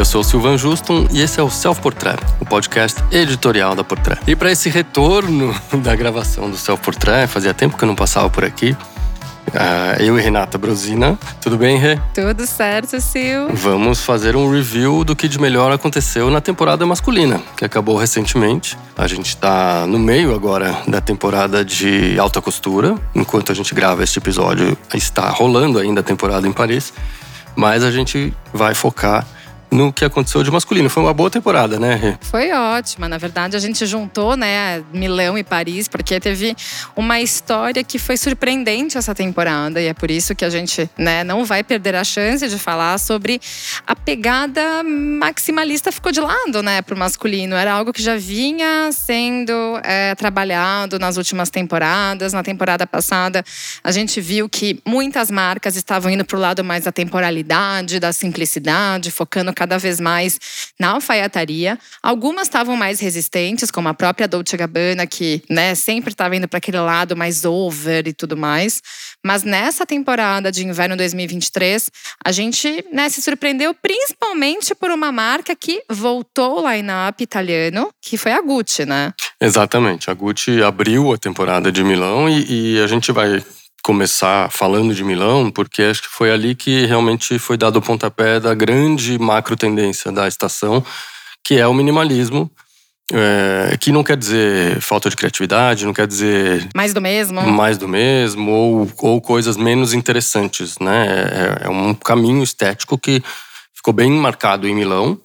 Eu sou o Silvan Juston e esse é o Self Portrait, o podcast editorial da Portrait. E para esse retorno da gravação do Self Portrait, fazia tempo que eu não passava por aqui, Uh, eu e Renata Brosina. Tudo bem, Rê? Tudo certo, Sil. Vamos fazer um review do que de melhor aconteceu na temporada masculina, que acabou recentemente. A gente está no meio agora da temporada de alta costura. Enquanto a gente grava este episódio, está rolando ainda a temporada em Paris. Mas a gente vai focar no que aconteceu de masculino. Foi uma boa temporada, né? Foi ótima. Na verdade, a gente juntou, né, Milão e Paris, porque teve uma história que foi surpreendente essa temporada. E é por isso que a gente, né, não vai perder a chance de falar sobre a pegada maximalista ficou de lado, né, pro masculino. Era algo que já vinha sendo é, trabalhado nas últimas temporadas. Na temporada passada, a gente viu que muitas marcas estavam indo pro lado mais da temporalidade, da simplicidade, focando cada vez mais na alfaiataria. Algumas estavam mais resistentes, como a própria Dolce Gabbana, que né, sempre estava indo para aquele lado mais over e tudo mais. Mas nessa temporada de inverno 2023, a gente né, se surpreendeu principalmente por uma marca que voltou ao line-up italiano, que foi a Gucci, né? Exatamente. A Gucci abriu a temporada de Milão e, e a gente vai começar falando de Milão, porque acho que foi ali que realmente foi dado o pontapé da grande macro tendência da estação, que é o minimalismo. É, que não quer dizer falta de criatividade, não quer dizer. Mais do mesmo. Mais do mesmo, ou, ou coisas menos interessantes, né? É, é um caminho estético que ficou bem marcado em Milão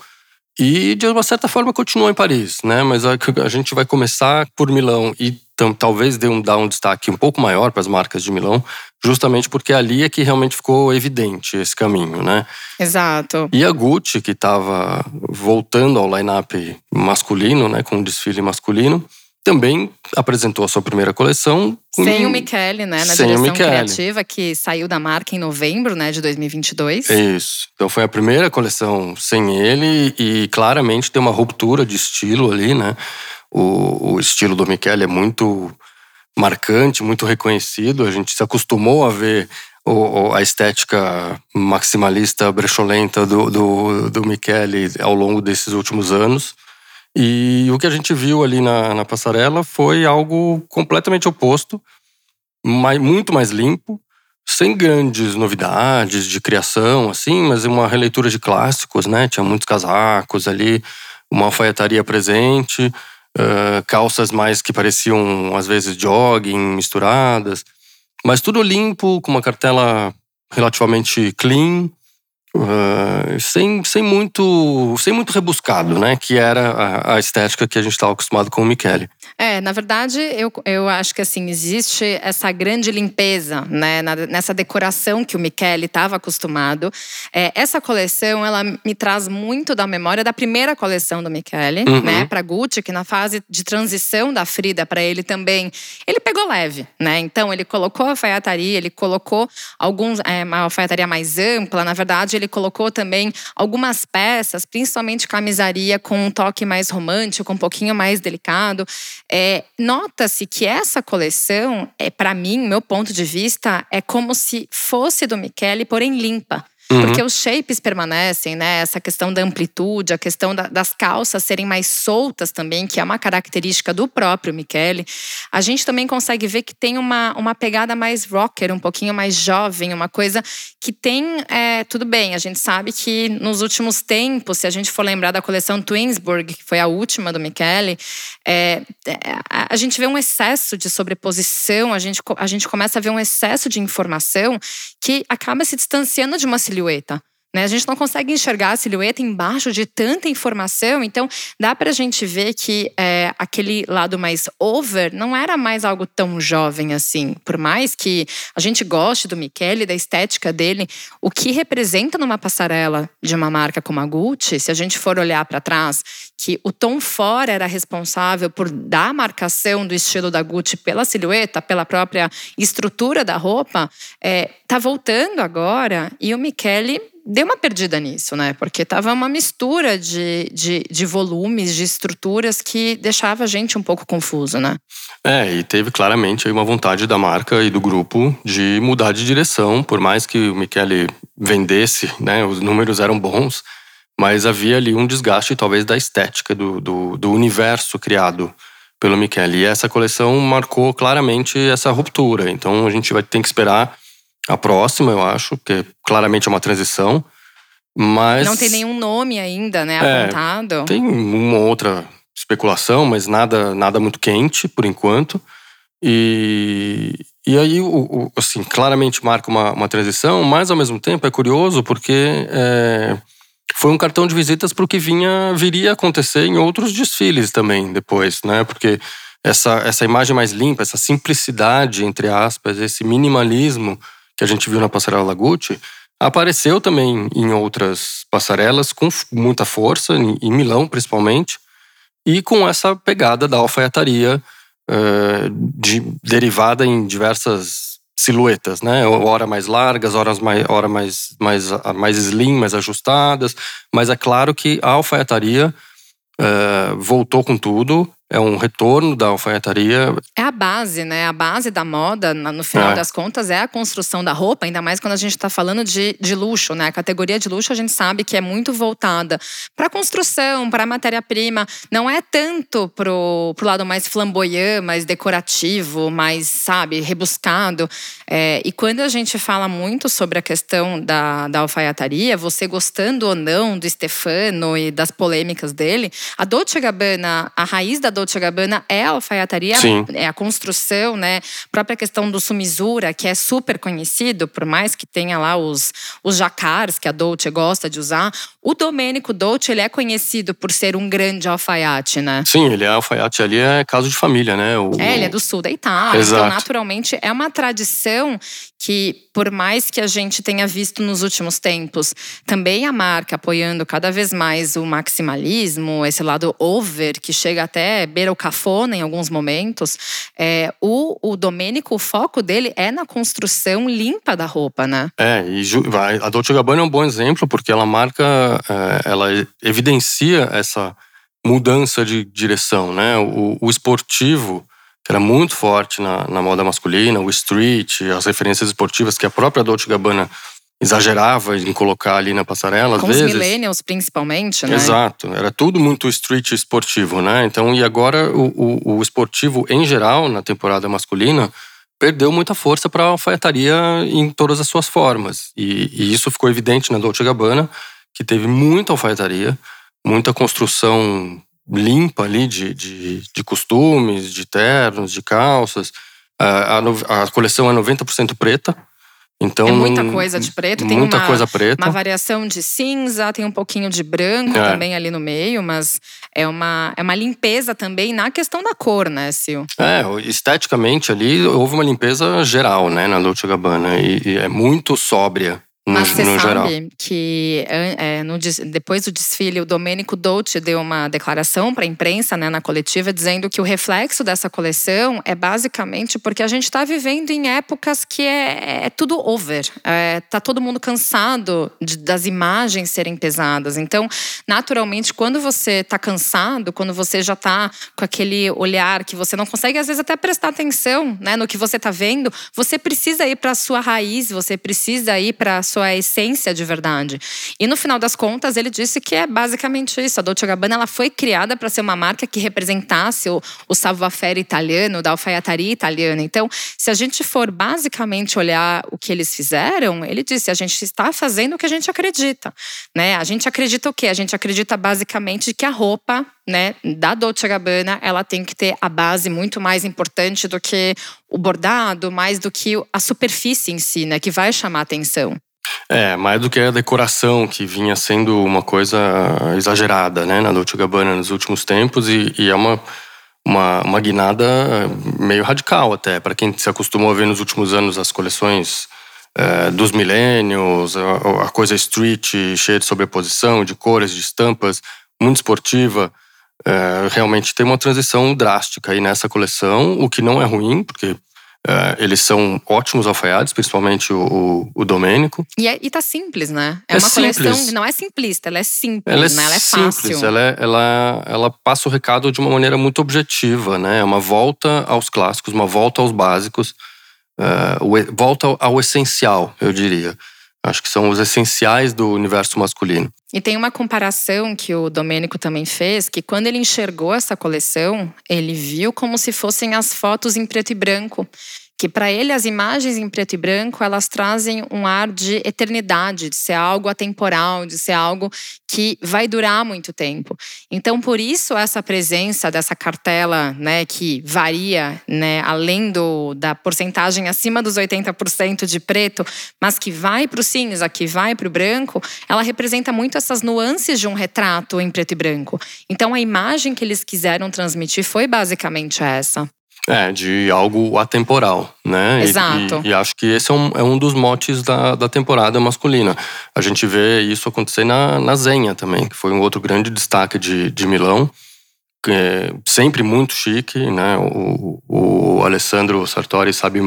e, de uma certa forma, continuou em Paris, né? Mas a, a gente vai começar por Milão e então, talvez dê um, dar um destaque um pouco maior para as marcas de Milão, justamente porque ali é que realmente ficou evidente esse caminho, né? Exato. E a Gucci, que estava voltando ao line-up masculino, né, com um desfile masculino, também apresentou a sua primeira coleção. Sem o Michele, né? Na sem direção criativa, que saiu da marca em novembro né, de 2022. Isso. Então foi a primeira coleção sem ele e claramente tem uma ruptura de estilo ali, né? O, o estilo do Michele é muito marcante, muito reconhecido. A gente se acostumou a ver o, a estética maximalista brecholenta do, do, do Michele ao longo desses últimos anos. E o que a gente viu ali na, na passarela foi algo completamente oposto, muito mais limpo, sem grandes novidades de criação, assim, mas uma releitura de clássicos, né? Tinha muitos casacos ali, uma alfaiataria presente uh, calças mais que pareciam às vezes jogging misturadas, mas tudo limpo, com uma cartela relativamente clean, uh, sem, sem, muito, sem muito rebuscado, né? Que era a, a estética que a gente estava acostumado com o Michele. É, na verdade, eu, eu acho que assim, existe essa grande limpeza né, nessa decoração que o Michele estava acostumado. É, essa coleção, ela me traz muito da memória da primeira coleção do Michele, uhum. né, para Gucci, que na fase de transição da Frida para ele também, ele pegou leve, né? Então, ele colocou a alfaiataria, ele colocou alguns, é, uma alfaiataria mais ampla, na verdade, ele colocou também algumas peças, principalmente camisaria com um toque mais romântico, um pouquinho mais delicado. É, Nota-se que essa coleção, é para mim, meu ponto de vista, é como se fosse do Michele, porém limpa. Uhum. Porque os shapes permanecem, né? Essa questão da amplitude, a questão da, das calças serem mais soltas também, que é uma característica do próprio Michele. A gente também consegue ver que tem uma, uma pegada mais rocker, um pouquinho mais jovem, uma coisa que tem. É, tudo bem, a gente sabe que nos últimos tempos, se a gente for lembrar da coleção Twinsburg, que foi a última do Michele, é, é a gente vê um excesso de sobreposição, a gente, a gente começa a ver um excesso de informação que acaba se distanciando de uma. Né? A gente não consegue enxergar a silhueta embaixo de tanta informação, então dá para a gente ver que é, aquele lado mais over não era mais algo tão jovem assim. Por mais que a gente goste do Michele, da estética dele, o que representa numa passarela de uma marca como a Gucci, se a gente for olhar para trás, que o Tom Ford era responsável por dar a marcação do estilo da Gucci pela silhueta, pela própria estrutura da roupa, é, tá voltando agora e o Michele deu uma perdida nisso, né? Porque tava uma mistura de, de, de, volumes, de estruturas que deixava a gente um pouco confuso, né? É, e teve claramente uma vontade da marca e do grupo de mudar de direção, por mais que o Michele vendesse, né? Os números eram bons, mas havia ali um desgaste talvez da estética do, do, do universo criado pelo Michele. E essa coleção marcou claramente essa ruptura. Então a gente vai ter que esperar a próxima, eu acho, que claramente é uma transição. Mas. Não tem nenhum nome ainda, né? É, apontado. Tem uma outra especulação, mas nada, nada muito quente por enquanto. E, e aí, o, o, assim, claramente marca uma, uma transição, mas ao mesmo tempo é curioso porque é, foi um cartão de visitas para o que vinha, viria a acontecer em outros desfiles também depois, né? Porque essa, essa imagem mais limpa, essa simplicidade, entre aspas, esse minimalismo que a gente viu na Passarela Gucci, apareceu também em outras passarelas com muita força, em Milão principalmente, e com essa pegada da alfaiataria uh, de, derivada em diversas silhuetas, né? Hora mais largas, horas mais, hora mais, mais, mais slim, mais ajustadas. Mas é claro que a alfaiataria uh, voltou com tudo é um retorno da alfaiataria. É a base, né? A base da moda, no final é. das contas, é a construção da roupa, ainda mais quando a gente está falando de, de luxo, né? A categoria de luxo a gente sabe que é muito voltada para a construção, para a matéria-prima. Não é tanto pro, pro lado mais flamboyant, mais decorativo, mais, sabe, rebuscado. É, e quando a gente fala muito sobre a questão da, da alfaiataria, você gostando ou não do Stefano e das polêmicas dele, a Dolce Gabbana, a raiz da Dolce Gabbana é a alfaiataria, Sim. é a construção, né? A própria questão do sumisura, que é super conhecido, por mais que tenha lá os, os jacars que a Dolce gosta de usar. O Domênico Dolce, ele é conhecido por ser um grande alfaiate, né? Sim, ele é alfaiate ali, é caso de família, né? O, é, ele é do sul da Itália. Então, Exato. Então, naturalmente, é uma tradição que, por mais que a gente tenha visto nos últimos tempos, também a marca apoiando cada vez mais o maximalismo, esse lado over, que chega até beira o cafona em alguns momentos, é, o, o Domênico, o foco dele é na construção limpa da roupa, né? É, e a Dolce Gabbana é um bom exemplo, porque ela marca, é, ela evidencia essa mudança de direção, né? O, o esportivo era muito forte na, na moda masculina, o street, as referências esportivas que a própria Dolce Gabbana exagerava em colocar ali na passarela, Com às vezes. os millennials, principalmente, né? Exato. Era tudo muito street esportivo, né? Então, e agora o, o, o esportivo, em geral, na temporada masculina, perdeu muita força para a alfaiataria em todas as suas formas. E, e, isso ficou evidente na Dolce Gabbana, que teve muita alfaiataria, muita construção limpa ali de, de, de costumes, de ternos, de calças. A, a, a coleção é 90% preta. Então, é muita coisa de preto, tem muita uma, coisa preta. uma variação de cinza, tem um pouquinho de branco é. também ali no meio, mas é uma, é uma limpeza também na questão da cor, né, Sil? É, esteticamente ali houve uma limpeza geral, né, na Dolce Gabbana, e, e é muito sóbria. Mas você sabe geral. que é, no, depois do desfile, o Domênico Dolce deu uma declaração para a imprensa, né, na coletiva, dizendo que o reflexo dessa coleção é basicamente porque a gente está vivendo em épocas que é, é tudo over. É, tá todo mundo cansado de, das imagens serem pesadas. Então, naturalmente, quando você está cansado, quando você já está com aquele olhar que você não consegue, às vezes, até prestar atenção né, no que você está vendo, você precisa ir para a sua raiz, você precisa ir para a sua essência de verdade. E no final das contas, ele disse que é basicamente isso. A Dolce Gabbana ela foi criada para ser uma marca que representasse o, o savoir-faire italiano, da alfaiataria italiana. Então, se a gente for basicamente olhar o que eles fizeram, ele disse: a gente está fazendo o que a gente acredita. Né? A gente acredita o quê? A gente acredita basicamente que a roupa né, da Dolce Gabbana, ela tem que ter a base muito mais importante do que o bordado, mais do que a superfície em si, né, que vai chamar atenção. É, mais do que a decoração, que vinha sendo uma coisa exagerada, né, na Dolce Gabbana nos últimos tempos, e, e é uma, uma, uma guinada meio radical até, para quem se acostumou a ver nos últimos anos as coleções é, dos millennials, a, a, coisa street, cheia de sobreposição, de cores, de estampas, muito esportiva, é, realmente tem uma transição drástica aí nessa coleção, o que não é ruim, porque Uh, eles são ótimos alfaiates, principalmente o, o, o Domênico. E, é, e tá simples, né? É, é uma simples. coleção, não é simplista, ela é simples, ela é, né? ela é simples, fácil. Ela, é, ela, ela passa o recado de uma maneira muito objetiva, né? É uma volta aos clássicos, uma volta aos básicos, uh, volta ao essencial, eu diria. Acho que são os essenciais do universo masculino. E tem uma comparação que o Domênico também fez, que quando ele enxergou essa coleção, ele viu como se fossem as fotos em preto e branco que para ele as imagens em preto e branco elas trazem um ar de eternidade, de ser algo atemporal, de ser algo que vai durar muito tempo. Então, por isso essa presença dessa cartela, né, que varia, né, além do, da porcentagem acima dos 80% de preto, mas que vai para o cinza, que vai para o branco, ela representa muito essas nuances de um retrato em preto e branco. Então, a imagem que eles quiseram transmitir foi basicamente essa. É, de algo atemporal, né? Exato. E, e, e acho que esse é um, é um dos motes da, da temporada masculina. A gente vê isso acontecer na, na Zenha também, que foi um outro grande destaque de, de Milão. É sempre muito chique, né? O, o Alessandro Sartori sabe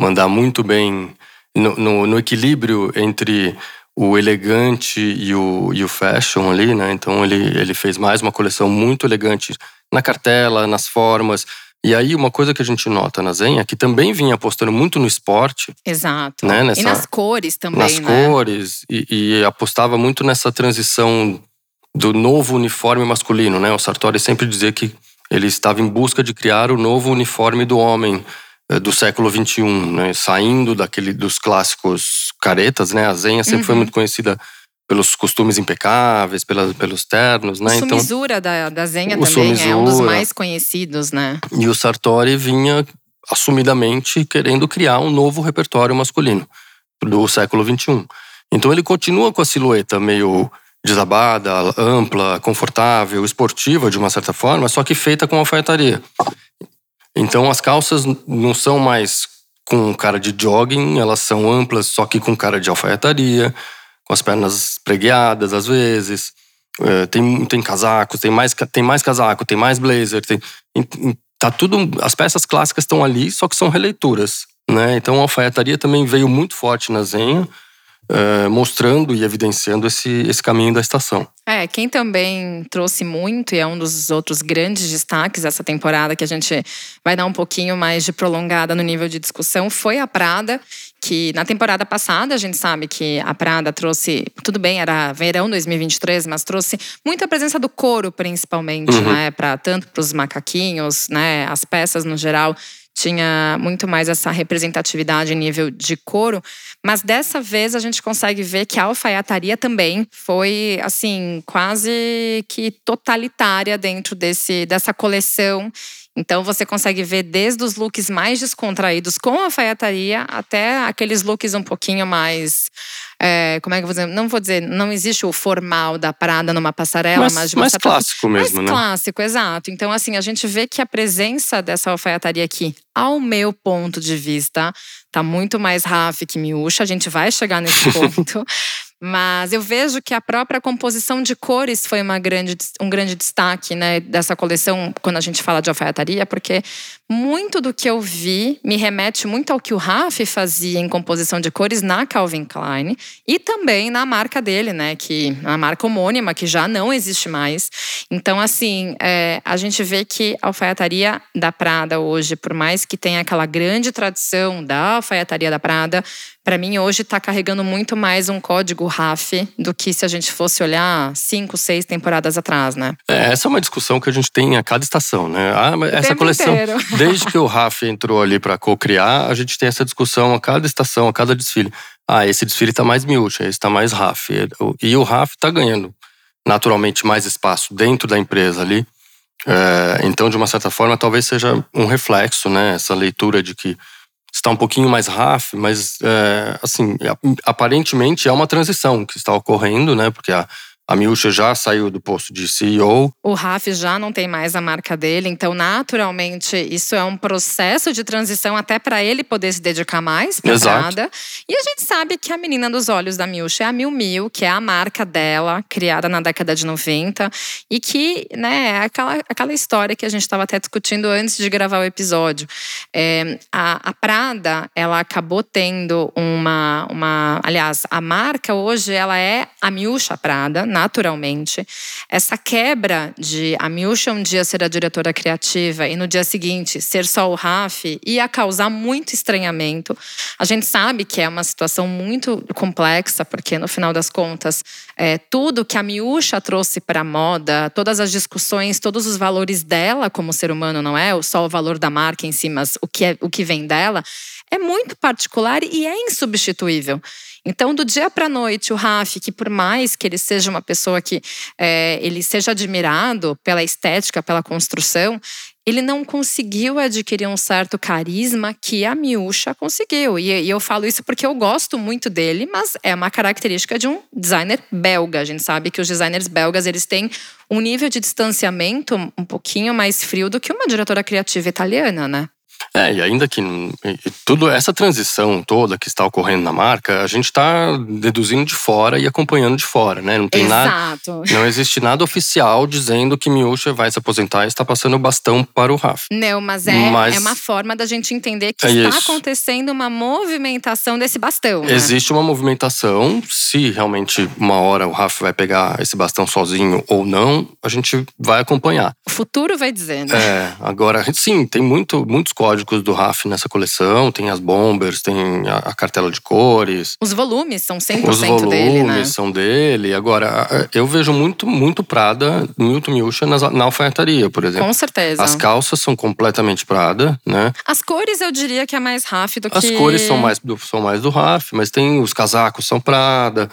mandar muito bem no, no, no equilíbrio entre o elegante e o, e o fashion ali, né? Então ele, ele fez mais uma coleção muito elegante na cartela, nas formas, e aí, uma coisa que a gente nota na Zenha, que também vinha apostando muito no esporte. Exato. Né, nessa, e nas cores também. Nas né? cores. E, e, apostava muito nessa transição do novo uniforme masculino. Né? O Sartori sempre dizia que ele estava em busca de criar o novo uniforme do homem eh, do século XXI, né? saindo daquele dos clássicos caretas. Né? A Zenha sempre uhum. foi muito conhecida pelos costumes impecáveis, pela, pelos ternos, né? O então, Sumizura da, da Zenha também é um dos mais conhecidos, né? E o Sartori vinha assumidamente querendo criar um novo repertório masculino do século XXI. Então ele continua com a silhueta meio desabada, ampla, confortável, esportiva de uma certa forma, só que feita com alfaiataria. Então as calças não são mais com cara de jogging, elas são amplas, só que com cara de alfaiataria com as pernas pregueadas às vezes. É, tem, tem casacos, tem mais, tem mais casaco, tem mais blazer, tem, tá tudo. As peças clássicas estão ali, só que são releituras. Né? Então a alfaiataria também veio muito forte na Zenha, é, mostrando e evidenciando esse, esse caminho da estação. É, quem também trouxe muito e é um dos outros grandes destaques dessa temporada que a gente vai dar um pouquinho mais de prolongada no nível de discussão foi a Prada, que na temporada passada a gente sabe que a Prada trouxe, tudo bem, era verão 2023, mas trouxe muita presença do couro principalmente, uhum. né, para tanto para os macaquinhos, né, as peças no geral tinha muito mais essa representatividade em nível de couro, mas dessa vez a gente consegue ver que a alfaiataria também foi assim quase que totalitária dentro desse dessa coleção então você consegue ver desde os looks mais descontraídos com a alfaiataria até aqueles looks um pouquinho mais. É, como é que eu vou dizer? Não vou dizer, não existe o formal da Prada numa passarela, mas, mas de uma mais clássico mesmo, mais né? clássico, exato. Então, assim, a gente vê que a presença dessa alfaiataria aqui, ao meu ponto de vista, tá muito mais Raf que Miúcha. A gente vai chegar nesse ponto. Mas eu vejo que a própria composição de cores foi uma grande, um grande destaque né, dessa coleção quando a gente fala de alfaiataria, porque muito do que eu vi me remete muito ao que o Raf fazia em composição de cores na Calvin Klein e também na marca dele, né? Que a marca homônima, que já não existe mais. Então, assim, é, a gente vê que a alfaiataria da Prada hoje, por mais que tenha aquela grande tradição da alfaiataria da Prada, para mim hoje está carregando muito mais um código RAF do que se a gente fosse olhar cinco, seis temporadas atrás, né? É, essa é uma discussão que a gente tem a cada estação, né? Ah, essa coleção, inteiro. desde que o RAF entrou ali para co-criar, a gente tem essa discussão a cada estação, a cada desfile. Ah, esse desfile está mais miúcha, esse está mais RAF. E o RAF está ganhando naturalmente mais espaço dentro da empresa ali. É, então, de uma certa forma, talvez seja um reflexo, né? Essa leitura de que está um pouquinho mais RAF, mas é, assim, aparentemente é uma transição que está ocorrendo, né? Porque a, a Miúcha já saiu do posto de CEO. O Raf já não tem mais a marca dele, então naturalmente isso é um processo de transição até para ele poder se dedicar mais para nada. E a gente sabe que a menina dos olhos da Miúcha é a Miu Miu, que é a marca dela, criada na década de 90 e que, né, é aquela, aquela história que a gente estava até discutindo antes de gravar o episódio. É, a, a Prada, ela acabou tendo uma, uma, aliás, a marca hoje ela é a Miúcha Prada na naturalmente. Essa quebra de a Miúcha um dia ser a diretora criativa e no dia seguinte ser só o Raf ia causar muito estranhamento. A gente sabe que é uma situação muito complexa, porque no final das contas, é, tudo que a Miúcha trouxe para a moda, todas as discussões, todos os valores dela como ser humano, não é só o valor da marca em si, mas o que, é, o que vem dela, é muito particular e é insubstituível. Então, do dia para a noite, o Raf, que por mais que ele seja uma pessoa que é, ele seja admirado pela estética, pela construção, ele não conseguiu adquirir um certo carisma que a Miúcha conseguiu. E, e, eu falo isso porque eu gosto muito dele, mas é uma característica de um designer belga. A gente sabe que os designers belgas eles têm um nível de distanciamento um pouquinho mais frio do que uma diretora criativa italiana, né? É, e ainda que tudo essa transição toda que está ocorrendo na marca, a gente está deduzindo de fora e acompanhando de fora, né? Não tem Exato. nada, não existe nada oficial dizendo que Miúcha vai se aposentar e está passando o bastão para o Rafa. Não, mas é, mas é uma forma da gente entender que é está isso. acontecendo uma movimentação desse bastão. Né? Existe uma movimentação, se realmente uma hora o Rafa vai pegar esse bastão sozinho ou não, a gente vai acompanhar. O futuro vai dizer, né? É, agora sim, tem muito, muitos códigos códigos do RAF nessa coleção. Tem as bombers, tem a, a cartela de cores. Os volumes são 100% Os volumes dele, né? são dele. Agora, eu vejo muito, muito Prada, Milton Miúcha na alfaiataria, por exemplo. Com certeza. As calças são completamente Prada, né? As cores eu diria que é mais RAF do que… As cores são mais, do, são mais do RAF, mas tem os casacos são Prada.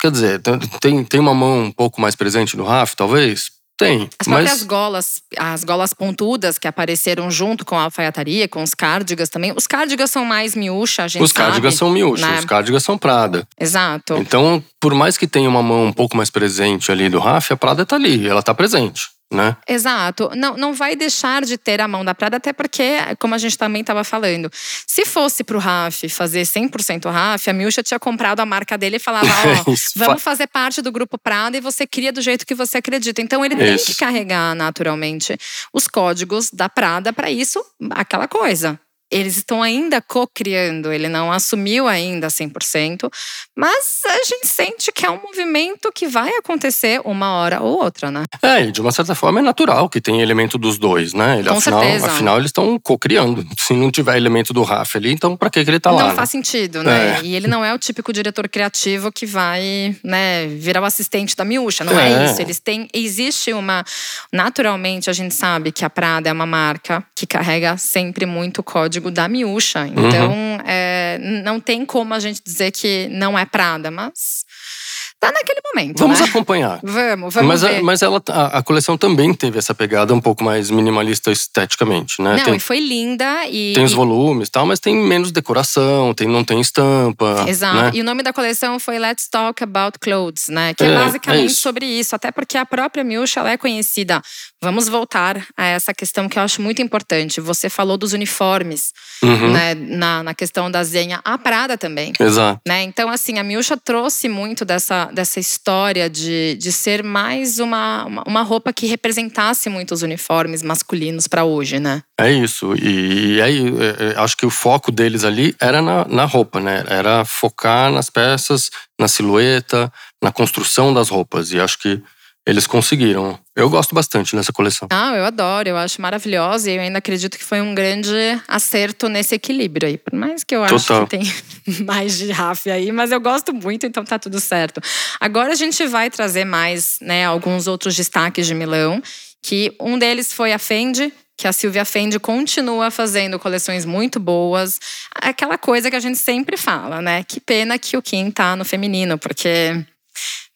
Quer dizer, tem, tem uma mão um pouco mais presente no RAF, talvez? Tem. As próprias mas... golas, as golas pontudas que apareceram junto com a alfaiataria, com os cardigas também. Os cardigas são mais miúcha, a gente Os cardigas são miúcha, né? os cardigas são Prada. Exato. Então, por mais que tenha uma mão um pouco mais presente ali do Rafa, a Prada tá ali, ela tá presente né? Exato. Não, não vai deixar de ter a mão da Prada, até porque, como a gente também estava falando, se fosse para o Raf fazer 100% Raf, a Milcha tinha comprado a marca dele e falava: Ó, oh, vamos fazer parte do grupo Prada e você cria do jeito que você acredita. Então ele tem que carregar naturalmente os códigos da Prada para isso, aquela coisa eles estão ainda co-criando, ele não assumiu ainda 100%, mas a gente sente que é um movimento que vai acontecer uma hora ou outra, né? É, e de uma certa forma é natural que tem elemento dos dois, né? Ele, Com afinal, certeza. afinal, eles estão co-criando. Se não tiver elemento do Rafa ali, então para que, ele tá não lá? Não né? faz sentido, né? É. E ele não é o típico diretor criativo que vai, né, virar o assistente da miúcha, não é, é isso. Eles têm, existe uma, naturalmente a gente sabe que a Prada é uma marca que carrega sempre muito código da miúcha. Então, uhum. é, não tem como a gente dizer que não é Prada, mas tá naquele momento. Vamos né? acompanhar. Vamos, vamos mas ver. A, mas ela, a, a, coleção também teve essa pegada um pouco mais minimalista esteticamente, né? Não, tem, e foi linda. E, tem os volumes e tal, mas tem menos decoração, tem, não tem estampa. Exato. Né? E o nome da coleção foi Let's Talk About Clothes, né? Que é, é basicamente é isso. sobre isso. Até porque a própria Milcha ela é conhecida. Vamos voltar a essa questão que eu acho muito importante. Você falou dos uniformes, uhum. né? Na, na questão da Zenha. A Prada também. Exato. Né? Então, assim, a Milcha trouxe muito dessa dessa história de, de ser mais uma, uma, uma roupa que representasse muito os uniformes masculinos para hoje, né? É isso. E, aí, é, é, acho que o foco deles ali era na, na roupa, né? Era focar nas peças, na silhueta, na construção das roupas. E acho que eles conseguiram. Eu gosto bastante dessa coleção. Ah, eu adoro, eu acho maravilhosa e eu ainda acredito que foi um grande acerto nesse equilíbrio aí. Por mais que eu acho que tem mais de Raf aí, mas eu gosto muito, então tá tudo certo. Agora a gente vai trazer mais, né, alguns outros destaques de Milão, que um deles foi a Fendi, que a Silvia Fendi continua fazendo coleções muito boas. Aquela coisa que a gente sempre fala, né? Que pena que o Kim tá no feminino, porque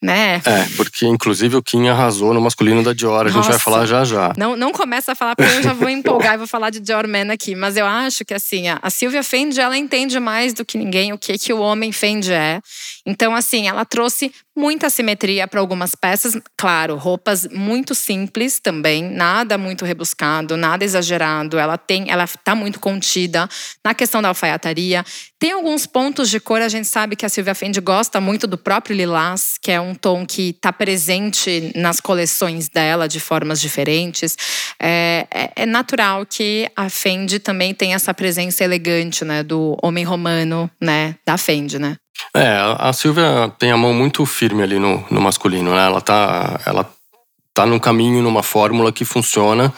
né? É, porque inclusive o Kim arrasou no masculino da Dior, a Nossa, gente vai falar já já. Não, não começa a falar porque eu já vou empolgar e vou falar de Dior Man aqui, mas eu acho que assim, a Silvia Fendi, ela entende mais do que ninguém o que que o homem Fendi é. Então assim, ela trouxe muita simetria para algumas peças, claro, roupas muito simples também, nada muito rebuscado, nada exagerado. Ela tem, ela tá muito contida na questão da alfaiataria. Tem alguns pontos de cor, a gente sabe que a Silvia Fendi gosta muito do próprio lilás, que é um tom que está presente nas coleções dela de formas diferentes. É, é, é, natural que a Fendi também tenha essa presença elegante, né, do homem romano, né, da Fendi, né? É, a Silvia tem a mão muito firme ali no, no masculino, né? Ela tá, ela tá num caminho, numa fórmula que funciona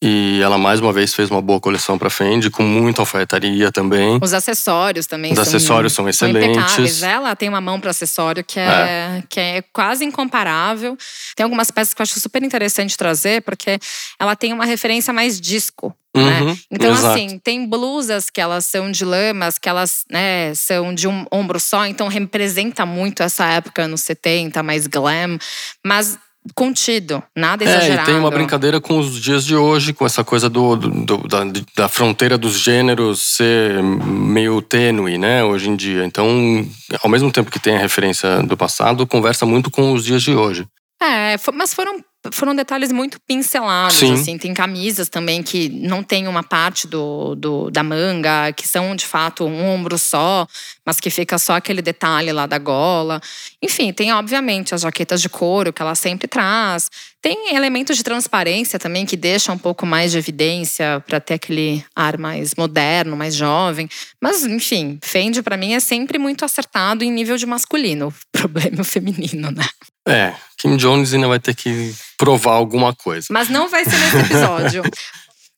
e ela mais uma vez fez uma boa coleção para Fendi, com muita alfaiataria também. Os acessórios também Os são, acessórios são excelentes. São ela tem uma mão para acessório que é, é, que é quase incomparável. Tem algumas peças que eu acho super interessante trazer, porque ela tem uma referência mais disco. Né? Uhum, então, exato. assim, tem blusas que elas são de lamas, que elas né, são de um ombro só, então representa muito essa época nos 70, mais glam. Mas contido, nada exagerado. É, e tem uma brincadeira com os dias de hoje, com essa coisa do, do, da, da, fronteira dos gêneros ser meio tênue, né, hoje em dia. Então, ao mesmo tempo que tem a referência do passado, conversa muito com os dias de hoje. É, mas foram foram detalhes muito pincelados, Sim. assim. Tem camisas também que não tem uma parte do, do, da manga, que são de fato um ombro só, mas que fica só aquele detalhe lá da gola. Enfim, tem obviamente as jaquetas de couro que ela sempre traz. Tem elementos de transparência também que deixam um pouco mais de evidência para ter aquele ar mais moderno, mais jovem. Mas, enfim, Fendi para mim é sempre muito acertado em nível de masculino. O problema é o feminino, né? É, Kim Jones ainda vai ter que provar alguma coisa. Mas não vai ser nesse episódio.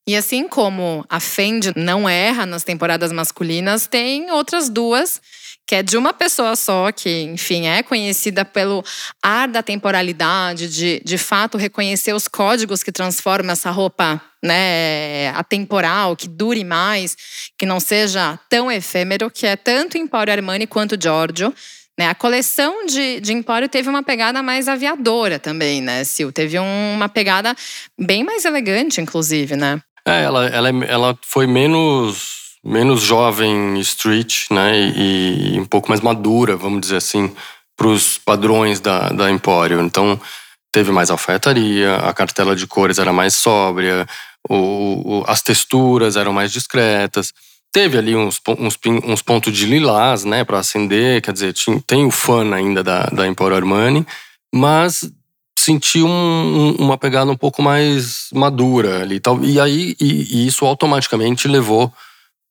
E assim como a Fendi não erra nas temporadas masculinas, tem outras duas que é de uma pessoa só, que, enfim, é conhecida pelo ar da temporalidade, de de fato reconhecer os códigos que transformam essa roupa né, atemporal, que dure mais, que não seja tão efêmero, que é tanto Emporio Armani quanto Giorgio. Né? A coleção de, de Empório teve uma pegada mais aviadora também, né, Sil? Teve um, uma pegada bem mais elegante, inclusive, né? É, ela, ela, ela foi menos menos jovem street, né, e, e um pouco mais madura, vamos dizer assim, para os padrões da, da Empório. Então, teve mais alfaiataria, a cartela de cores era mais sóbria, o, o, as texturas eram mais discretas. Teve ali uns, uns, uns pontos de lilás, né, para acender, quer dizer, tinha, tem o fã ainda da, da Emporio Armani, mas senti um, uma pegada um pouco mais madura ali. Tal, e aí e, e isso automaticamente levou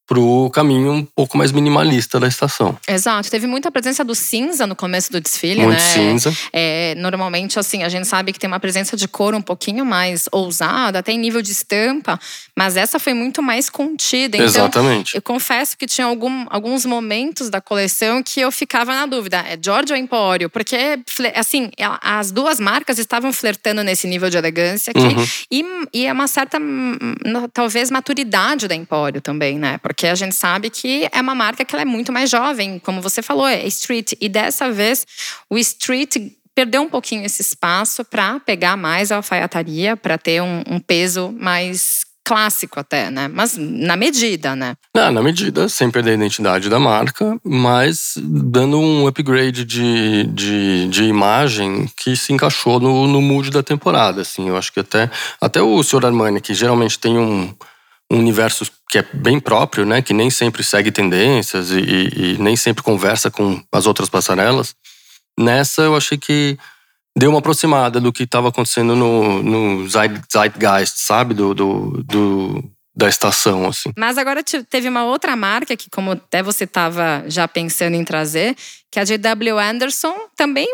para o caminho um pouco mais minimalista da estação. Exato. Teve muita presença do cinza no começo do desfile, Muito né? cinza. É, normalmente, assim, a gente sabe que tem uma presença de cor um pouquinho mais ousada, até em nível de estampa, mas essa foi muito mais contida. Então, Exatamente. Eu confesso que tinha algum, alguns momentos da coleção que eu ficava na dúvida, é Giorgio ou Empório? Porque, assim, as duas marcas estavam flertando nesse nível de elegância aqui, Uhum. e, e é uma certa, talvez, maturidade da Empório também, né? Porque a gente sabe que é uma marca que ela é muito mais jovem, como você falou, é street. E dessa vez, o street perdeu um pouquinho esse espaço para pegar mais a alfaiataria, para ter um, um peso mais clássico até, né? Mas na medida, né? Não, na medida, sem perder a identidade da marca, mas dando um upgrade de, de, de imagem que se encaixou no, no mood da temporada. Assim, eu acho que até, até o Sr. Armani, que geralmente tem um, um universo que é bem próprio, né? Que nem sempre segue tendências e, e, e nem sempre conversa com as outras passarelas. Nessa eu achei que deu uma aproximada do que estava acontecendo no, no Zeitgeist, sabe? Do, do, do, da estação, assim. Mas agora teve uma outra marca que, como até você estava já pensando em trazer, que a JW Anderson também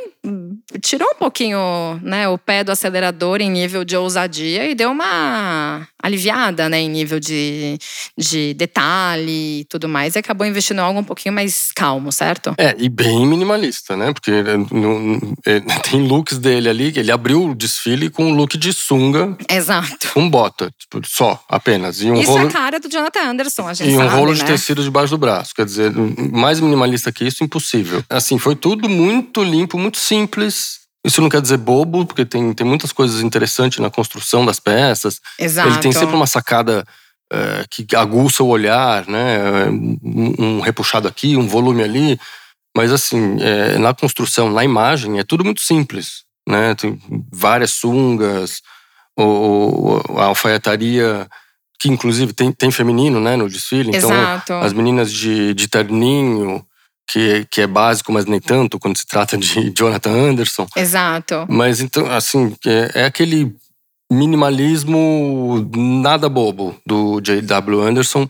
tirou um pouquinho né, o pé do acelerador em nível de ousadia e deu uma aliviada né, em nível de, de detalhe e tudo mais. E acabou investindo em algo um pouquinho mais calmo, certo? É, e bem minimalista, né? Porque no, tem looks dele ali, ele abriu o desfile com um look de sunga. Exato. Com bota, tipo, só, apenas. E um isso rolo, é a cara do Jonathan Anderson, a gente E um sabe, rolo né? de tecido debaixo do braço. Quer dizer, mais minimalista que isso, impossível. Assim, foi tudo muito limpo, muito simples. Isso não quer dizer bobo, porque tem, tem muitas coisas interessantes na construção das peças. Exato. Ele tem sempre uma sacada é, que aguça o olhar, né? Um, um, repuxado aqui, um volume ali. Mas assim, é, na construção, na imagem, é tudo muito simples. Né? Tem várias sungas, ou, ou a alfaiataria, que inclusive tem, tem feminino né, no desfile. Então, Exato. as meninas de, de terninho, que, que é básico, mas nem tanto quando se trata de Jonathan Anderson. Exato. Mas então, assim, é, é aquele minimalismo nada bobo do J.W. Anderson.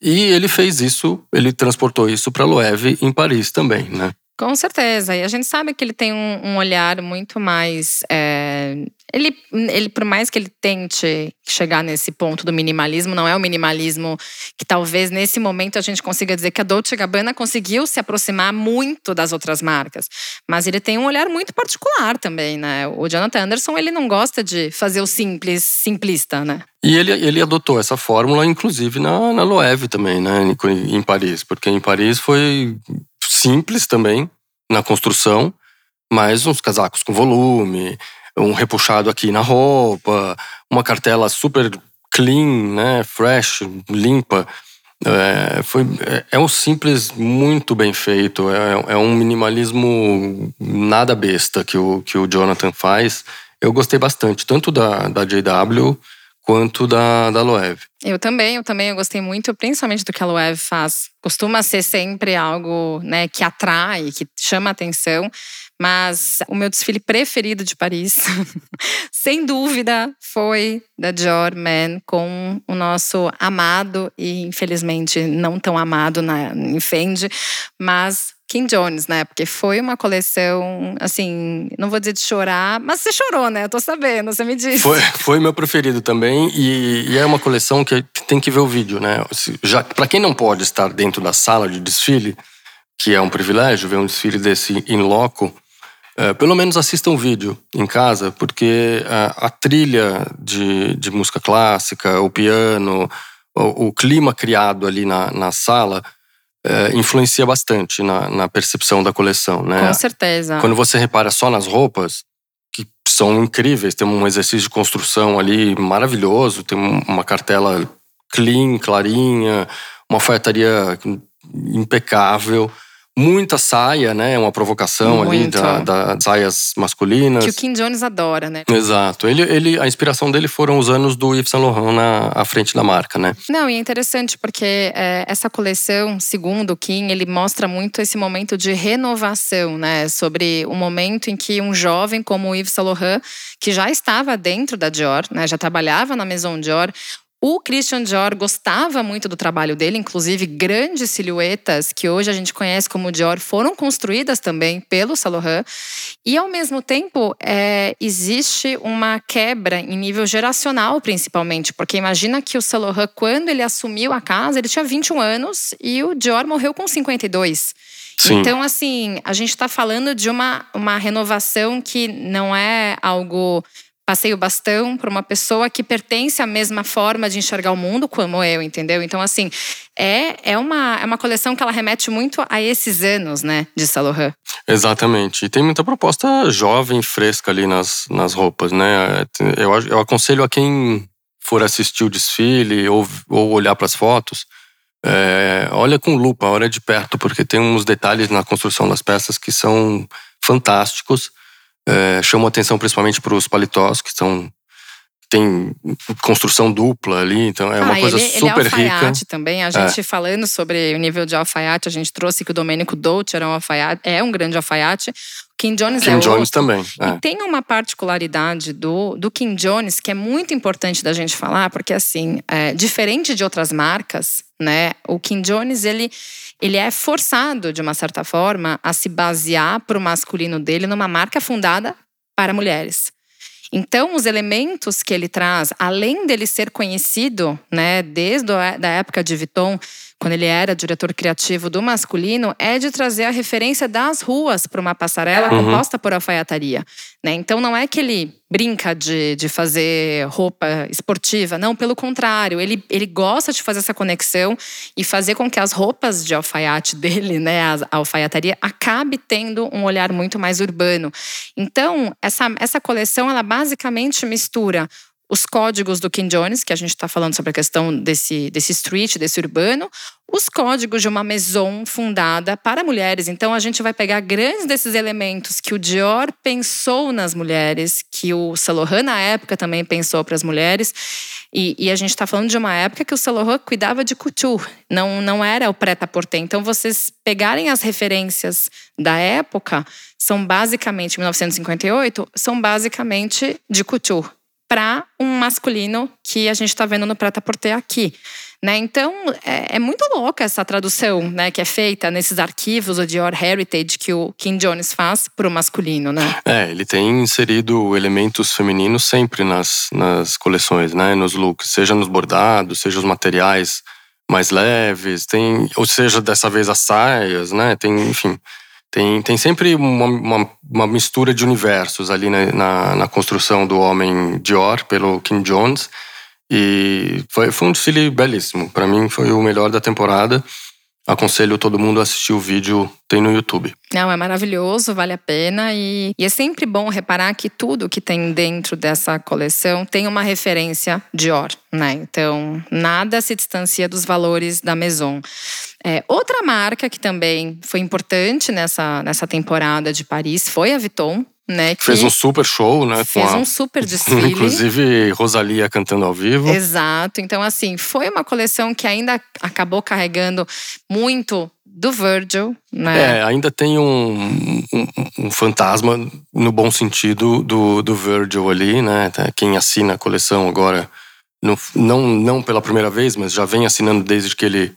E ele fez isso, ele transportou isso para Loewe em Paris também, né? Com certeza. E a gente sabe que ele tem um, um olhar muito mais. É, ele, ele, por mais que ele tente chegar nesse ponto do minimalismo, não é o minimalismo que talvez nesse momento a gente consiga dizer que a Dolce Gabbana conseguiu se aproximar muito das outras marcas. Mas ele tem um olhar muito particular também, né? O Jonathan Anderson, ele não gosta de fazer o simples, simplista, né? E ele, ele adotou essa fórmula, inclusive, na, na Loewe também, né? Em, em Paris. Porque em Paris foi simples também na construção, mas uns casacos com volume, um repuxado aqui na roupa, uma cartela super clean, né, fresh, limpa. É, foi, é, é um simples muito bem feito, é, é um minimalismo nada besta que o, que o Jonathan faz. Eu gostei bastante, tanto da, da JW quanto da, da Loewe. Eu também, eu também eu gostei muito, principalmente do que a Loewe faz. Costuma ser sempre algo né, que atrai, que chama atenção. Mas o meu desfile preferido de Paris, sem dúvida, foi da Dior Man com o nosso amado e infelizmente não tão amado na em Fendi, mas Kim Jones, né? Porque foi uma coleção, assim, não vou dizer de chorar, mas você chorou, né? Eu tô sabendo, você me disse. Foi, foi meu preferido também e, e é uma coleção que tem que ver o vídeo, né? Já para quem não pode estar dentro da sala de desfile, que é um privilégio ver um desfile desse em loco, é, pelo menos assista um vídeo em casa, porque a, a trilha de, de, música clássica, o piano, o, o clima criado ali na, na sala é, influencia bastante na, na, percepção da coleção, né? Com certeza. Quando você repara só nas roupas, que são incríveis, tem um exercício de construção ali maravilhoso, tem uma cartela clean, clarinha, uma alfaiataria impecável muita saia, né? É uma provocação Muito. ali da, das saias masculinas. Que o Kim Jones adora, né? Exato. Ele, ele, a inspiração dele foram os anos do Yves Saint Laurent na à frente da marca, né? Não, e é interessante porque é, essa coleção, segundo o Kim, ele mostra muito esse momento de renovação, né? Sobre o momento em que um jovem como o Yves Saint Laurent, que já estava dentro da Dior, né? Já trabalhava na Maison Dior, o Christian Dior gostava muito do trabalho dele, inclusive grandes silhuetas que hoje a gente conhece como Dior foram construídas também pelo Saint Laurent. E ao mesmo tempo é, existe uma quebra em nível geracional, principalmente, porque imagina que o Saint Laurent, quando ele assumiu a casa, ele tinha 21 anos e o Dior morreu com 52. Sim. Então, assim, a gente está falando de uma, uma renovação que não é algo passei o bastão para uma pessoa que pertence à mesma forma de enxergar o mundo como eu, entendeu? Então, assim, é, é, uma, é uma coleção que ela remete muito a esses anos, né, de Laurent. Exatamente. E tem muita proposta jovem, fresca ali nas, nas roupas, né? Eu, eu aconselho a quem for assistir o desfile ou, ou olhar para as fotos, é, olha com lupa, olha de perto, porque tem uns detalhes na construção das peças que são fantásticos é, chamam atenção principalmente para os paletós, que são tem construção dupla ali, então é ah, uma coisa ele, super ele é alfaiate também. A gente é. falando sobre o nível de alfaiate, a gente trouxe que o Domênico Dolce era um alfaiate, é um grande alfaiate. Kim Jones Kim é Jones outro. também. É. E tem uma particularidade do, do Kim Jones que é muito importante da gente falar, porque assim, é, diferente de outras marcas, né, o Kim Jones ele ele é forçado, de uma certa forma, a se basear para o masculino dele numa marca fundada para mulheres. Então, os elementos que ele traz, além dele ser conhecido, né, desde a da época de Vuitton, quando ele era diretor criativo do masculino, é de trazer a referência das ruas para uma passarela uhum. composta por alfaiataria. Né? Então não é que ele brinca de, de fazer roupa esportiva, não, pelo contrário, ele, ele gosta de fazer essa conexão e fazer com que as roupas de alfaiate dele, né, a, a alfaiataria, acabe tendo um olhar muito mais urbano. Então, essa, essa coleção, ela basicamente mistura os códigos do Kim Jones, que a gente está falando sobre a questão desse, desse street, desse urbano, os códigos de uma maison fundada para mulheres. Então a gente vai pegar grandes desses elementos que o Dior pensou nas mulheres, que o Saint na época também pensou para as mulheres, e, e a gente está falando de uma época que o Saint cuidava de couture, não, não era o prêt-à-porter. Então vocês pegarem as referências da época, são basicamente, 1958, são basicamente de couture para um masculino que a gente está vendo no Preta Porter aqui. Né? Então, é, é, muito louca essa tradução né, que é feita nesses arquivos o Dior Heritage que o Kim Jones faz para o masculino. Né? É, ele tem inserido elementos femininos sempre nas, nas coleções, né, nos looks, seja nos bordados, seja os materiais mais leves, tem, ou seja, dessa vez as saias, né? Tem, enfim, tem, tem sempre uma, uma, uma mistura de universos ali na, na, na, construção do homem Dior pelo Kim Jones. E foi, foi um desfile belíssimo. Para mim, foi o melhor da temporada. Aconselho todo mundo a assistir o vídeo, tem no YouTube. Não, é maravilhoso, vale a pena. E, e, é sempre bom reparar que tudo que tem dentro dessa coleção tem uma referência Dior, né? Então, nada se distancia dos valores da Maison. É, outra marca que também foi importante nessa, nessa temporada de Paris foi a Vuitton, né? fez um super show, né? Fez a, um super desfile. Inclusive Rosalia cantando ao vivo. Exato. Então, assim, foi uma coleção que ainda acabou carregando muito do Virgil, né? É, ainda tem um, um, um, fantasma, no bom sentido, do, do Virgil ali, né? Tá, quem assina a coleção agora, não, não, não pela primeira vez, mas já vem assinando desde que ele,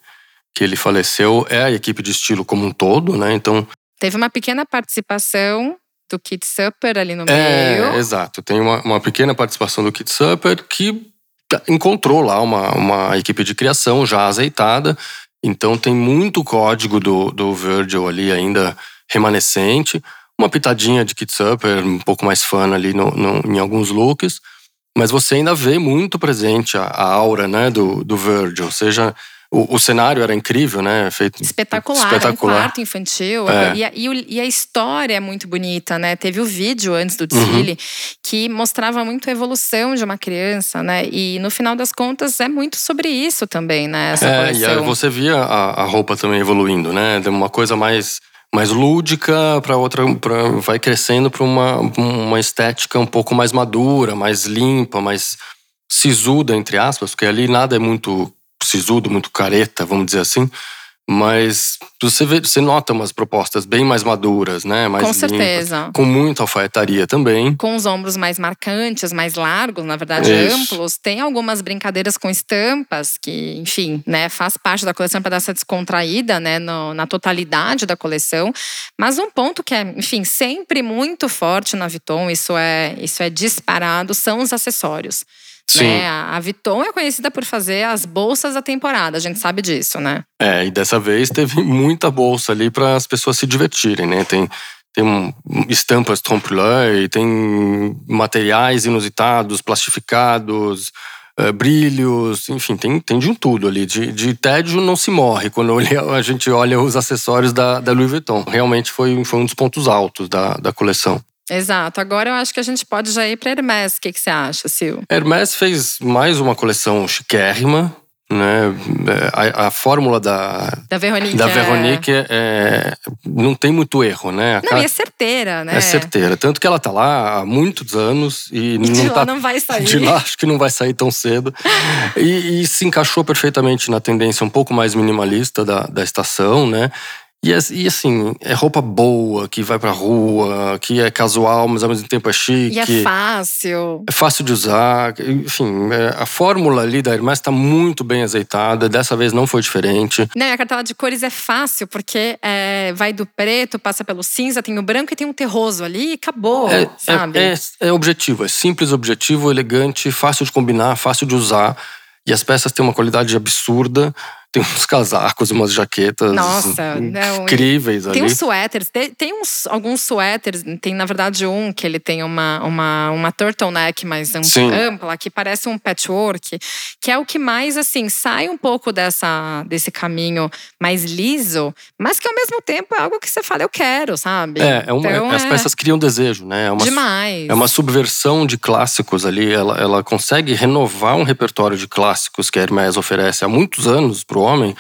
que ele faleceu, é a equipe de estilo como um todo, né? Então. Teve uma pequena participação do Kid Supper ali no é, meio. Exato, tem uma, uma pequena participação do Kid Supper que encontrou lá uma, uma equipe de criação já azeitada. Então tem muito código do, do Virgil ali ainda remanescente. Uma pitadinha de Kid Supper, um pouco mais fã ali no, no, em alguns looks. Mas você ainda vê muito presente a, a aura né, do, do Virgil, seja o, o, cenário era incrível, né? Feito espetacular, espetacular. um quarto infantil. É. E, a, e, a, história é muito bonita, né? Teve o vídeo antes do desfile uhum. que mostrava muito a evolução de uma criança, né? E no final das contas é muito sobre isso também, né? Essa é, coleção. e aí você via a, a roupa também evoluindo, né? De uma coisa mais mais lúdica para outra pra, vai crescendo para uma, uma estética um pouco mais madura, mais limpa, mais sisuda entre aspas, porque ali nada é muito sisudo, muito careta, vamos dizer assim. Mas você vê, você nota umas propostas bem mais maduras, né? Mais com certeza. Limpas, com muita alfaiataria também. Com os ombros mais marcantes, mais largos, na verdade Isso. amplos. Tem algumas brincadeiras com estampas que, enfim, né, faz parte da coleção para dar essa descontraída, né, no, na totalidade da coleção. Mas um ponto que é, enfim, sempre muito forte na Vuitton, isso é, isso é disparado, são os acessórios. Sim. Né? A Vuitton é conhecida por fazer as bolsas da temporada, a gente sabe disso, né? É, e dessa vez teve muita bolsa ali para as pessoas se divertirem, né? Tem, tem estampas trompe-l'œil, tem materiais inusitados, plastificados, uh, brilhos, enfim, tem, tem de um tudo ali. De, de tédio não se morre quando a gente olha os acessórios da, da Louis Vuitton. Realmente foi, foi um dos pontos altos da, da coleção. Exato. Agora eu acho que a gente pode já ir para Hermès. O que, que você acha, Sil? Hermès fez mais uma coleção chiquérrima. Né? A, a fórmula da, da Veronique, da Veronique é... É, não tem muito erro, né? não, e é certeira, né? É certeira. Tanto que ela tá lá há muitos anos e, e não de tá, lá não vai sair. De lá acho que não vai sair tão cedo. e, e, se encaixou perfeitamente na tendência um pouco mais minimalista da, da estação, né? E, e, assim, é roupa boa, que vai pra rua, que é casual, mas ao mesmo tempo é chique. E é fácil. É fácil de usar. Enfim, é, a fórmula ali da Hermès está muito bem azeitada. Dessa vez não foi diferente. Não, a cartela de cores é fácil, porque é, vai do preto, passa pelo cinza, tem o branco e tem um terroso ali e acabou, é, é sabe? É, é objetivo, é simples, objetivo, elegante, fácil de combinar, fácil de usar. E as peças têm uma qualidade absurda. Tem uns casacos, umas jaquetas Nossa, incríveis não, ali. Tem uns suéteres, tem, tem, uns, alguns suéteres, tem na verdade um que ele tem uma, uma, uma turtleneck mais ampla, que parece um patchwork, que é o que mais, assim, sai um pouco dessa, desse caminho mais liso, mas que ao mesmo tempo é algo que você fala, eu quero, sabe? É, é uma, então, as é... peças criam desejo, né? É uma, Demais. É uma subversão de clássicos ali, ela, ela consegue renovar um repertório de clássicos que a Hermès oferece há muitos anos pro homem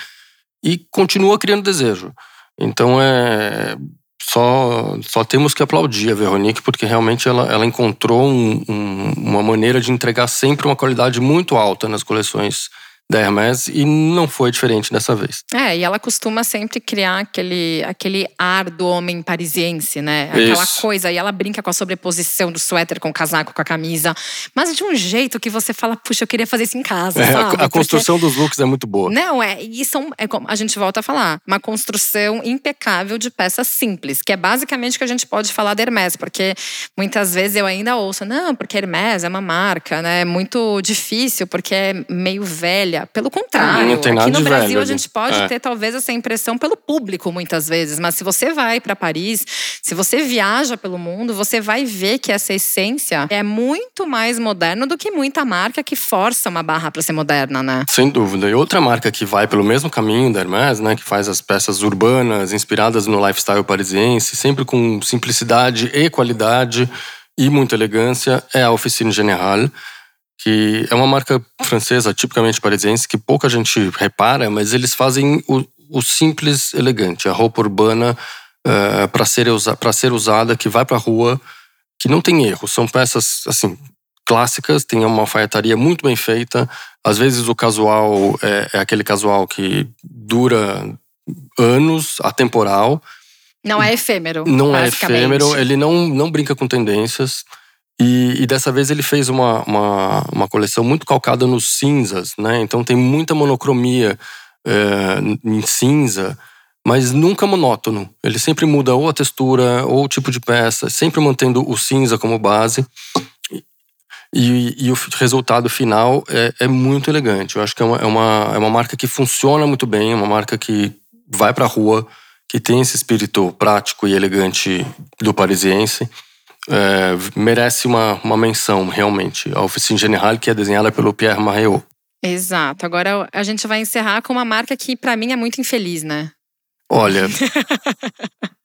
e continua criando desejo. Então é só, só temos que aplaudir a Veronique porque realmente ela, ela encontrou um, um, uma maneira de entregar sempre uma qualidade muito alta nas coleções da Hermès e não foi diferente dessa vez. É, e ela costuma sempre criar aquele, aquele ar do homem parisiense, né? Aquela Isso. coisa, e ela brinca com a sobreposição do suéter com o casaco, com a camisa, mas de um jeito que você fala, puxa, eu queria fazer isso em casa, É, a- sabe? a, Porque- construção dos looks é muito boa. Não, é, e são, é como a gente volta a falar, uma construção impecável de peças simples, que é basicamente o que a gente pode falar da Hermès, porque muitas vezes eu ainda ouço, não, porque Hermès é uma marca, né, é muito difícil, porque é meio velha. Pelo contrário, aqui no Brasil velho a gente pode É. ter talvez essa impressão pelo público muitas vezes, mas se você vai para Paris, se você viaja pelo mundo, você vai ver que essa essência é muito mais moderna do que muita marca que força uma barra para ser moderna, né? Sem dúvida. E outra marca que vai pelo mesmo caminho da Hermès, né, que faz as peças urbanas inspiradas no lifestyle parisiense, sempre com simplicidade e qualidade e muita elegância, é a Officine Générale, que é uma marca francesa tipicamente parisiense que pouca gente repara, mas eles fazem o, o simples elegante, a roupa urbana para ser, usa, ser usada, que vai para a rua, que não tem erro. São peças assim clássicas, tem uma alfaiataria muito bem feita. Às vezes o casual é, é aquele casual que dura anos, atemporal. Não é efêmero. Não é efêmero, ele não, não brinca com tendências. E, e dessa vez ele fez uma, uma, uma coleção muito calcada nos cinzas, né? Então tem muita monocromia é, em cinza, mas nunca monótono. Ele sempre muda ou a textura ou o tipo de peça, sempre mantendo o cinza como base. E, e o resultado final é, é, muito elegante. Eu acho que é uma, é, uma, é uma marca que funciona muito bem, é uma marca que vai para a rua, que tem esse espírito prático e elegante do parisiense. É, merece uma, uma menção, realmente. A Officine Générale, que é desenhada pelo Pierre Marreau. Exato. Agora a gente vai encerrar com uma marca que, para mim, é muito infeliz, né? Olha.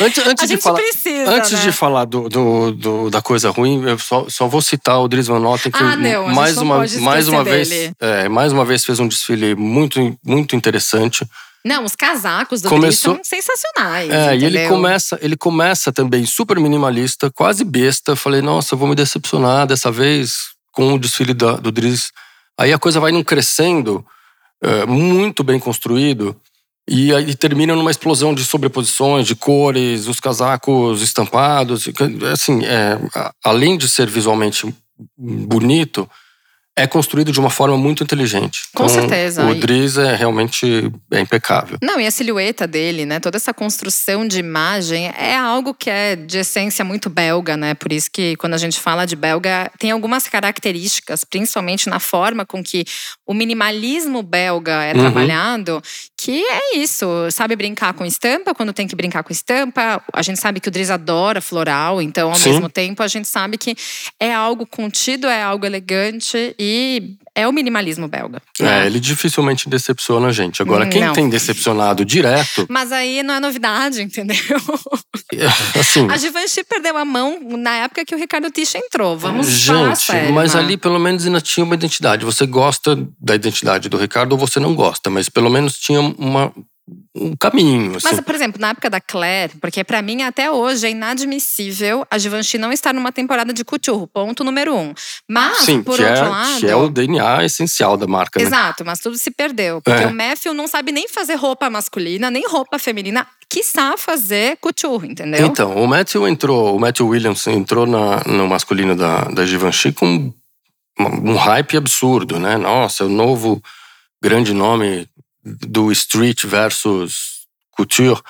Antes, antes de falar, precisa, antes né? de falar do, do, do, da coisa ruim, eu só, só vou citar o Dries Van Noten, que Ah, não, mais uma, mais uma vez, é, mais uma vez fez um desfile muito, muito interessante. Não, os casacos do Começou- são sensacionais. É, e ele entendeu? começa, ele começa também super minimalista, quase besta. Falei, nossa, eu vou me decepcionar dessa vez com o desfile da- do Dries. Aí a coisa vai num crescendo, é, muito bem construído, e aí termina numa explosão de sobreposições, de cores, os casacos estampados. Assim, é, além de ser visualmente bonito, é construído de uma forma muito inteligente. Com Então, certeza. O Dries é realmente é impecável. Não, e a silhueta dele, né? Toda essa construção de imagem é algo que é de essência muito belga, né? Por isso que quando a gente fala de belga, tem algumas características, principalmente na forma com que o minimalismo belga é Uhum. trabalhado, que é isso, sabe brincar com estampa quando tem que brincar com estampa. A gente sabe que o Dries adora floral, então ao Sim. mesmo tempo a gente sabe que é algo contido, é algo elegante e é o minimalismo belga. né? É, ele dificilmente decepciona a gente. Agora, quem Não. tem decepcionado direto, Mas aí não é novidade, entendeu? assim. A Givenchy perdeu a mão na época que o Ricardo Tisha entrou. Vamos falar Gente, sério, mas né? ali pelo menos ainda tinha uma identidade. Você gosta da identidade do Ricardo ou você não gosta, mas pelo menos tinha uma, um caminho. Assim. Mas, por exemplo, na época da Claire, porque pra mim até hoje é inadmissível a Givenchy não estar numa temporada de couture, ponto número um. Mas, Sim, por que, outro é, lado. que é o DNA essencial da marca, né? Exato, mas tudo se perdeu. Porque É. o Matthew não sabe nem fazer roupa masculina, nem roupa feminina, quiçá fazer couture, entendeu? Então, o Matthew entrou, o Matthew Williams entrou na, no masculino da, da Givenchy com um hype absurdo, né? Nossa, o novo grande nome do street versus couture.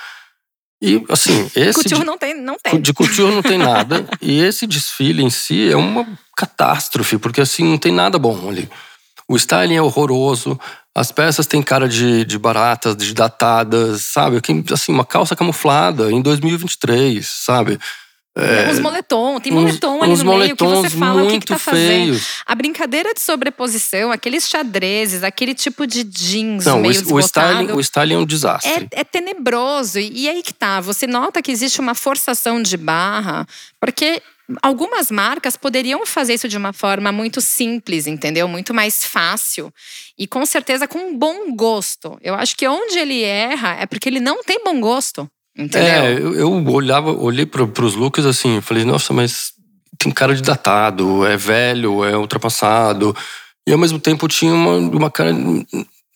E assim, esse couture de, não tem, não tem. de couture não tem nada. e esse desfile em si é uma catástrofe, porque assim, não tem nada bom ali. O styling é horroroso, as peças têm cara de, de baratas, de datadas, sabe? Assim, uma calça camuflada em 2023, sabe? Uns moletom, tem Uns- moletom ali uns no meio que você fala o que, que tá fazendo. feios. A brincadeira de sobreposição, aqueles xadrezes, aquele tipo de jeans Não, o, meio o, styling, desbotado. o styling é um desastre. É, é tenebroso. E, e aí que tá, você nota que existe uma forçação de barra, porque algumas marcas poderiam fazer isso de uma forma muito simples, entendeu? Muito mais fácil. E com certeza com bom gosto. Eu acho que onde ele erra é porque ele não tem bom gosto. Entendeu? É, eu, eu olhava, olhei para os looks assim, falei, nossa, mas tem cara de datado, é velho, é ultrapassado. E ao mesmo tempo tinha uma, uma cara.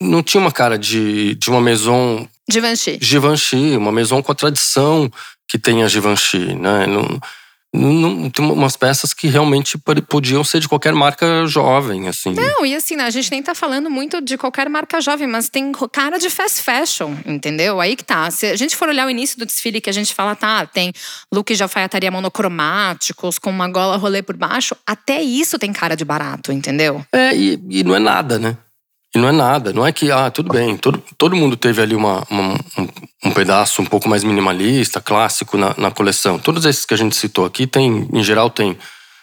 Não tinha uma cara de, de uma maison. Givenchy. Givenchy, uma maison com a tradição que tem a Givenchy, né? Não, não, tem umas peças que realmente podiam ser de qualquer marca jovem, assim. Não, e assim, né, a gente nem tá falando muito de qualquer marca jovem, mas tem cara de fast fashion, entendeu? Aí que tá. Se a gente for olhar o início do desfile, que a gente fala, tá, tem look de alfaiataria monocromáticos, com uma gola rolê por baixo, até isso tem cara de barato, entendeu? É, e, e não é nada, né? E não é nada, não é que, ah, tudo bem, todo, todo mundo teve ali uma, uma um, um, pedaço um pouco mais minimalista, clássico na, na coleção. Todos esses que a gente citou aqui, tem, em geral, tem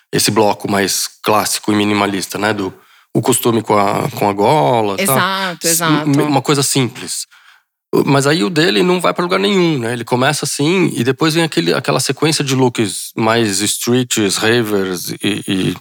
esse bloco mais clássico e minimalista, né? Do o costume com a, com a gola. Exato, tá? exato. Uma coisa simples. Mas aí o dele não vai para lugar nenhum, né? Ele começa assim e depois vem aquele, aquela sequência de looks mais streets, ravers e, e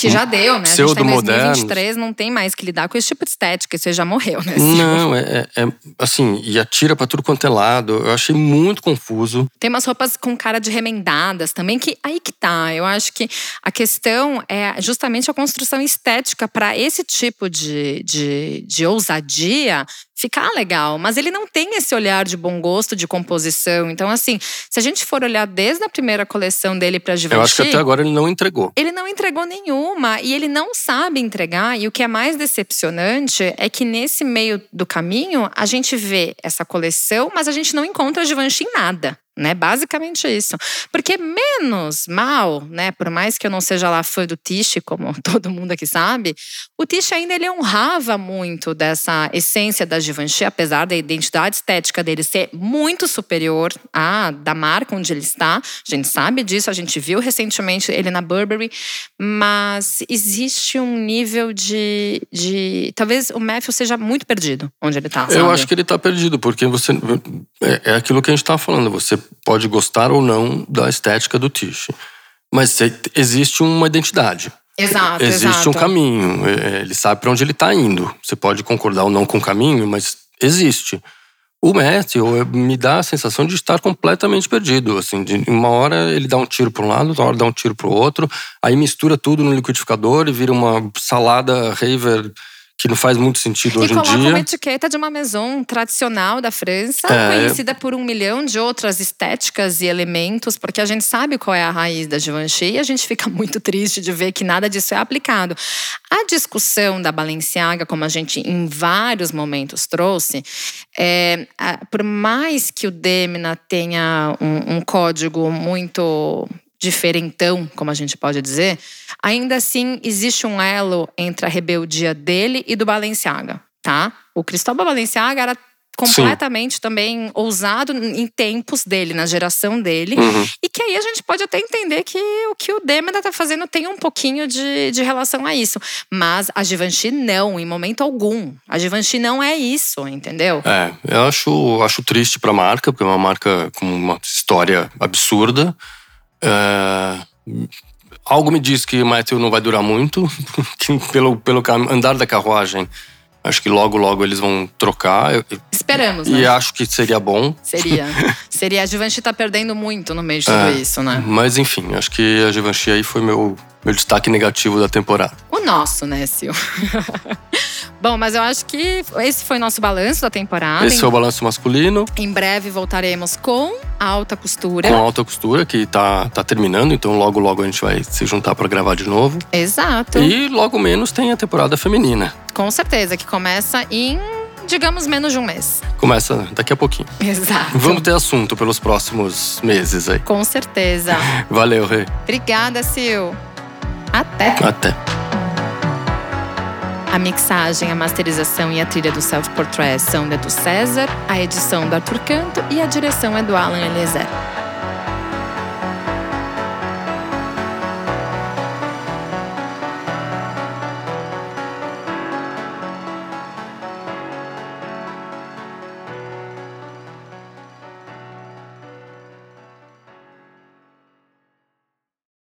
que já deu, né? A gente tá em 2023, não tem mais que lidar com esse tipo de estética, você já morreu, né? Não, é, é, é assim, e atira pra tudo quanto é lado. Eu achei muito confuso. Tem umas roupas com cara de remendadas também, que aí que tá. Eu acho que a questão é justamente a construção estética para esse tipo de, de, de ousadia ficar legal, mas ele não tem esse olhar de bom gosto, de composição. Então, assim, se a gente for olhar desde a primeira coleção dele para Givenchy… Eu acho que até agora ele não entregou. Ele não entregou nenhuma e ele não sabe entregar. E o que é mais decepcionante é que nesse meio do caminho, a gente vê essa coleção, mas a gente não encontra Givenchy em nada né? Basicamente isso. Porque menos mal, né? Por mais que eu não seja lá fã do Tish, como todo mundo aqui sabe, o Tish ainda ele honrava muito dessa essência da Givenchy, apesar da identidade estética dele ser muito superior à da marca onde ele está. A gente sabe disso, a gente viu recentemente ele na Burberry, mas existe um nível de, de talvez o Matthew seja muito perdido onde ele está. Eu acho que ele está perdido, porque você é, é aquilo que a gente está falando, você pode gostar ou não da estética do Tish. Mas existe uma identidade. Exato, existe exato. um caminho. É, ele sabe para onde ele está indo. Você pode concordar ou não com o caminho, mas existe. O Matthew me dá a sensação de estar completamente perdido. Assim, de uma hora ele dá um tiro para um lado, outra hora dá um tiro para o outro, aí mistura tudo no liquidificador e vira uma salada raver que não faz muito sentido e hoje em dia. E coloca uma etiqueta de uma maison tradicional da França, é. conhecida por um milhão de outras estéticas e elementos, porque a gente sabe qual é a raiz da Givenchy e a gente fica muito triste de ver que nada disso é aplicado. A discussão da Balenciaga, como a gente em vários momentos trouxe, é, por mais que o Demna tenha um, um código muito diferentão, como a gente pode dizer, ainda assim existe um elo entre a rebeldia dele e do Balenciaga, tá? O Cristóbal Balenciaga era completamente Sim. também ousado em tempos dele, na geração dele. Uhum. E que aí a gente pode até entender que o que o Demeda tá fazendo tem um pouquinho de, de relação a isso. Mas a Givenchy não, em momento algum. A Givenchy não é isso, entendeu? É, eu acho, acho triste pra marca, porque é uma marca com uma história absurda. É, algo me diz que Matthew não vai durar muito, pelo, pelo andar da carruagem. Acho que logo, logo eles vão trocar. Esperamos, né? E acho que seria bom. Seria. seria. A Givenchy tá perdendo muito no meio de tudo é, isso, né? Mas enfim, acho que a Givenchy aí foi meu, meu destaque negativo da temporada. O nosso, né, Sil? Bom, mas eu acho que esse foi nosso balanço da temporada. Esse foi o balanço masculino. Em breve voltaremos com a alta costura. Com a alta costura, que tá, tá terminando, então logo, logo a gente vai se juntar para gravar de novo. Exato. E logo menos tem a temporada feminina. Com certeza, que começa em digamos, menos de um mês. Começa daqui a pouquinho. Exato. Vamos ter assunto pelos próximos meses aí. Com certeza. Valeu, Rê. Obrigada, Sil. Até. Até. A mixagem, a masterização e a trilha do Self Portrait são da do César, a edição do Arthur Canto e a direção é do Alan Eliezer.